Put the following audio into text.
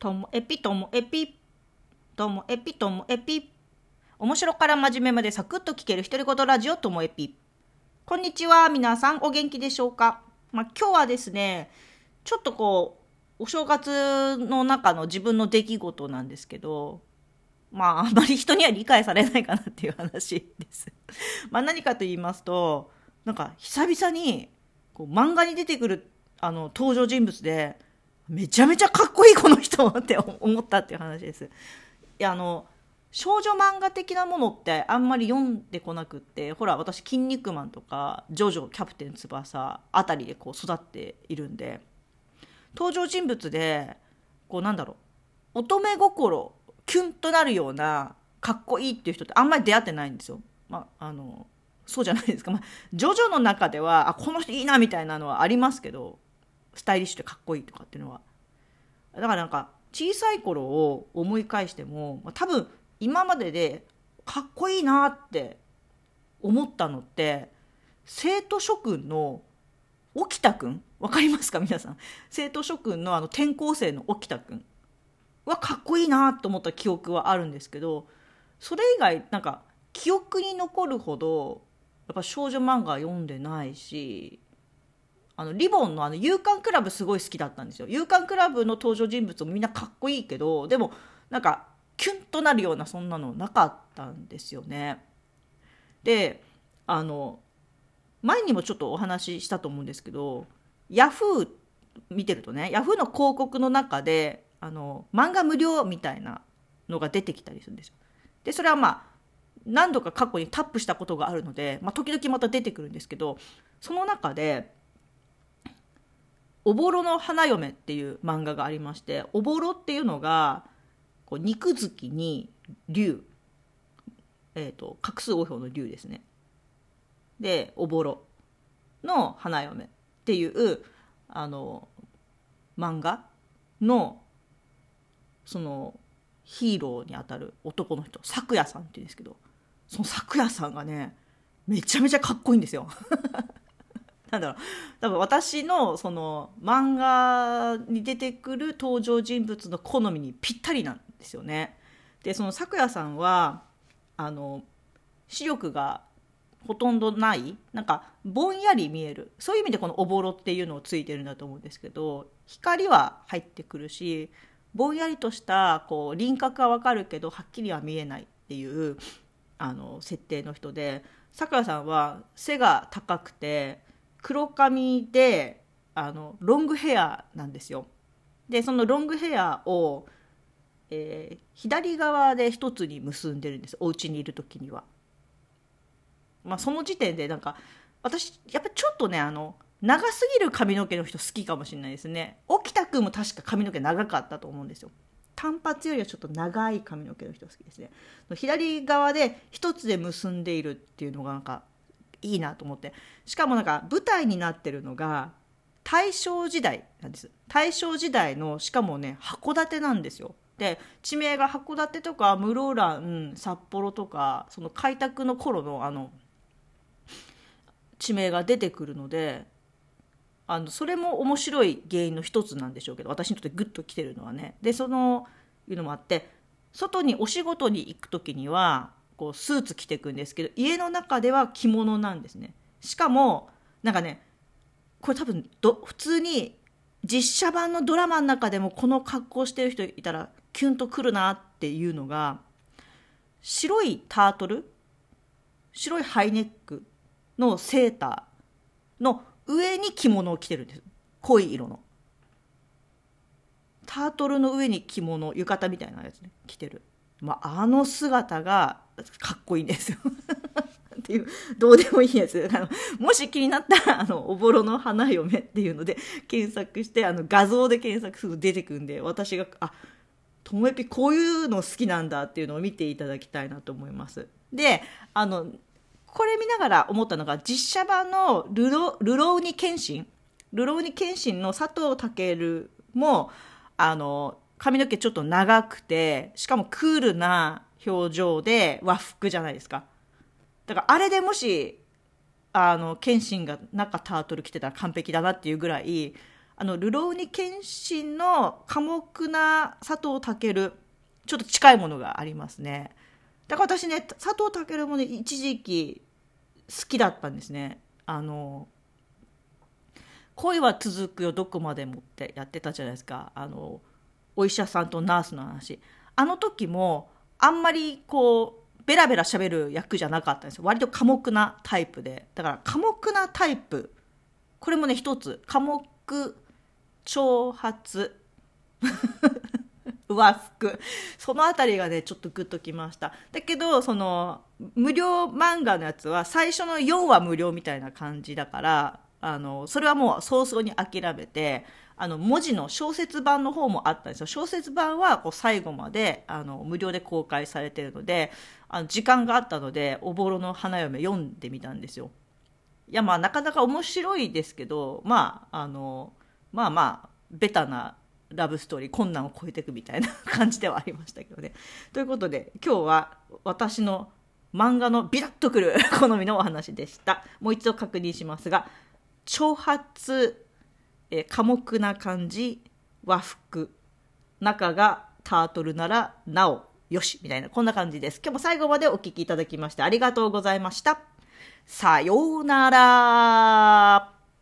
ともエピともエピともエピともエピ。面白から真面目までサクッと聞ける独り言ラジオともエピ。こんにちは皆さんお元気でしょうか、まあ、今日はですねちょっとこうお正月の中の自分の出来事なんですけどまああんまり人には理解されないかなっていう話です。まあ何かと言いますとなんか久々にこう漫画に出てくるあの登場人物でめちゃめちゃかっこいいこの人って思ったっていう話です。いやあの少女漫画的なものってあんまり読んでこなくってほら私「筋肉マン」とか「ジョジョキャプテン翼」あたりでこう育っているんで登場人物でこうなんだろう乙女心キュンとなるようなかっこいいっていう人ってあんまり出会ってないんですよ。まあ、あのそうじゃないですか、まあ、ジョジョの中ではあこの人いいなみたいなのはありますけどスタイリッシュでかっこいいとかっていうのは。だからなんか小さい頃を思い返しても、多分今まででかっこいいなって思ったのって生徒諸君の沖田君？わかりますか？皆さん。生徒諸君のあの転校生の沖田君？はかっこいいなと思った記憶はあるんですけどそれ以外なんか記憶に残るほどやっぱ少女漫画読んでないしあのリボンのあの勇敢クラブすごい好きだったんですよ。勇敢クラブの登場人物もみんなかっこいいけどでもなんかキュンとなるようなそんなのなかったんですよね。であの前にもちょっとお話ししたと思うんですけどヤフー見てるとねヤフーの広告の中であの漫画無料みたいなのが出てきたりするんですよ。でそれはまあ何度か過去にタップしたことがあるので、まあ、時々また出てくるんですけどその中で「おぼろの花嫁」っていう漫画がありましておぼろっていうのがこう肉付きに竜、えーと、画数多表の竜ですねでおぼろの花嫁っていうあの漫画のそのヒーローにあたる男の人咲夜さんっていうんですけどその咲夜さんがねめちゃめちゃかっこいいんですよ。なんだろう多分私のその漫画に出てくる登場人物の好みにぴったりなんですよね。でその咲夜さんはあの視力がほとんどないなんかぼんやり見えるそういう意味でこのおぼろっていうのをついてるんだと思うんですけど光は入ってくるしぼんやりとしたこう輪郭はわかるけどはっきりは見えないっていうあの設定の人でさくらさんは背が高くて黒髪であのロングヘアなんですよ。でそのロングヘアを、えー、左側で一つに結んでるんですお家にいる時には。まあ、その時点でなんか私やっぱちょっとねあの長すぎる髪の毛の人好きかもしれないですね沖田君も確か髪の毛長かったと思うんですよ単発よりはちょっと長い髪の毛の人好きですね左側で一つで結んでいるっていうのがなんかいいなと思って。しかもなんか舞台になってるのが大正時代なんです。大正時代のしかもね函館なんですよ。で地名が函館とか室蘭札幌とかその開拓の頃のあの地名が出てくるのであのそれも面白い原因の一つなんでしょうけど私にとってグッときてるのはね。でそのいうのもあって外にお仕事に行く時にはこうスーツ着てくんですけど家の中では着物なんですね。しかもなんかねこれ多分ど普通に実写版のドラマの中でもこの格好してる人いたらキュンとくるなっていうのが白いタートル？白いハイネックのセーターの上に着物を着てるんです濃い色の。タートルの上に着物浴衣みたいなやつね着てる、まあ、あの姿がかっこいいんですよ。っていうどうでもいいやつ。あのもし気になったらあの「おぼろの花嫁」っていうので検索してあの画像で検索すると出てくんで私があともえぴこういうの好きなんだっていうのを見ていただきたいなと思います。であのこれ見ながら思ったのが実写版のルロ「ルローニケンシン」ルローニケンシンの佐藤健もあの髪の毛ちょっと長くてしかもクールな表情で和服じゃないですかだからあれでもしあの謙信が中タートル着てたら完璧だなっていうぐらいあの、ルローニケンシンの寡黙な佐藤健、ちょっと近いものがありますね。だから私ね、佐藤健もね、一時期好きだったんですね。あの、恋は続くよ、どこまでもってやってたじゃないですか。あの、お医者さんとナースの話。あの時も、あんまりこう、ベラベラ喋る役じゃなかったんですよ。割と寡黙なタイプで。だから寡黙なタイプ。これもね、一つ。寡黙、挑発。和服。そのあたりがね、ちょっとグッときました。だけど、その、無料漫画のやつは最初の4話無料みたいな感じだから、あの、それはもう早々に諦めて、あの、文字の小説版の方もあったんですよ。小説版はこう最後まで、あの、無料で公開されてるので、あの、時間があったので、おぼろの花嫁読んでみたんですよ。いや、まあ、なかなか面白いですけど、まあ、あの、まあまあ、ベタなラブストーリー困難を超えていくみたいな感じではありましたけどね。ということで今日は私の漫画のビラッとくる好みのお話でした。もう一度確認しますが挑発、え寡黙な感じ和服中がタートルならなおよしみたいなこんな感じです。今日も最後までお聴きいただきましてありがとうございました。さようなら。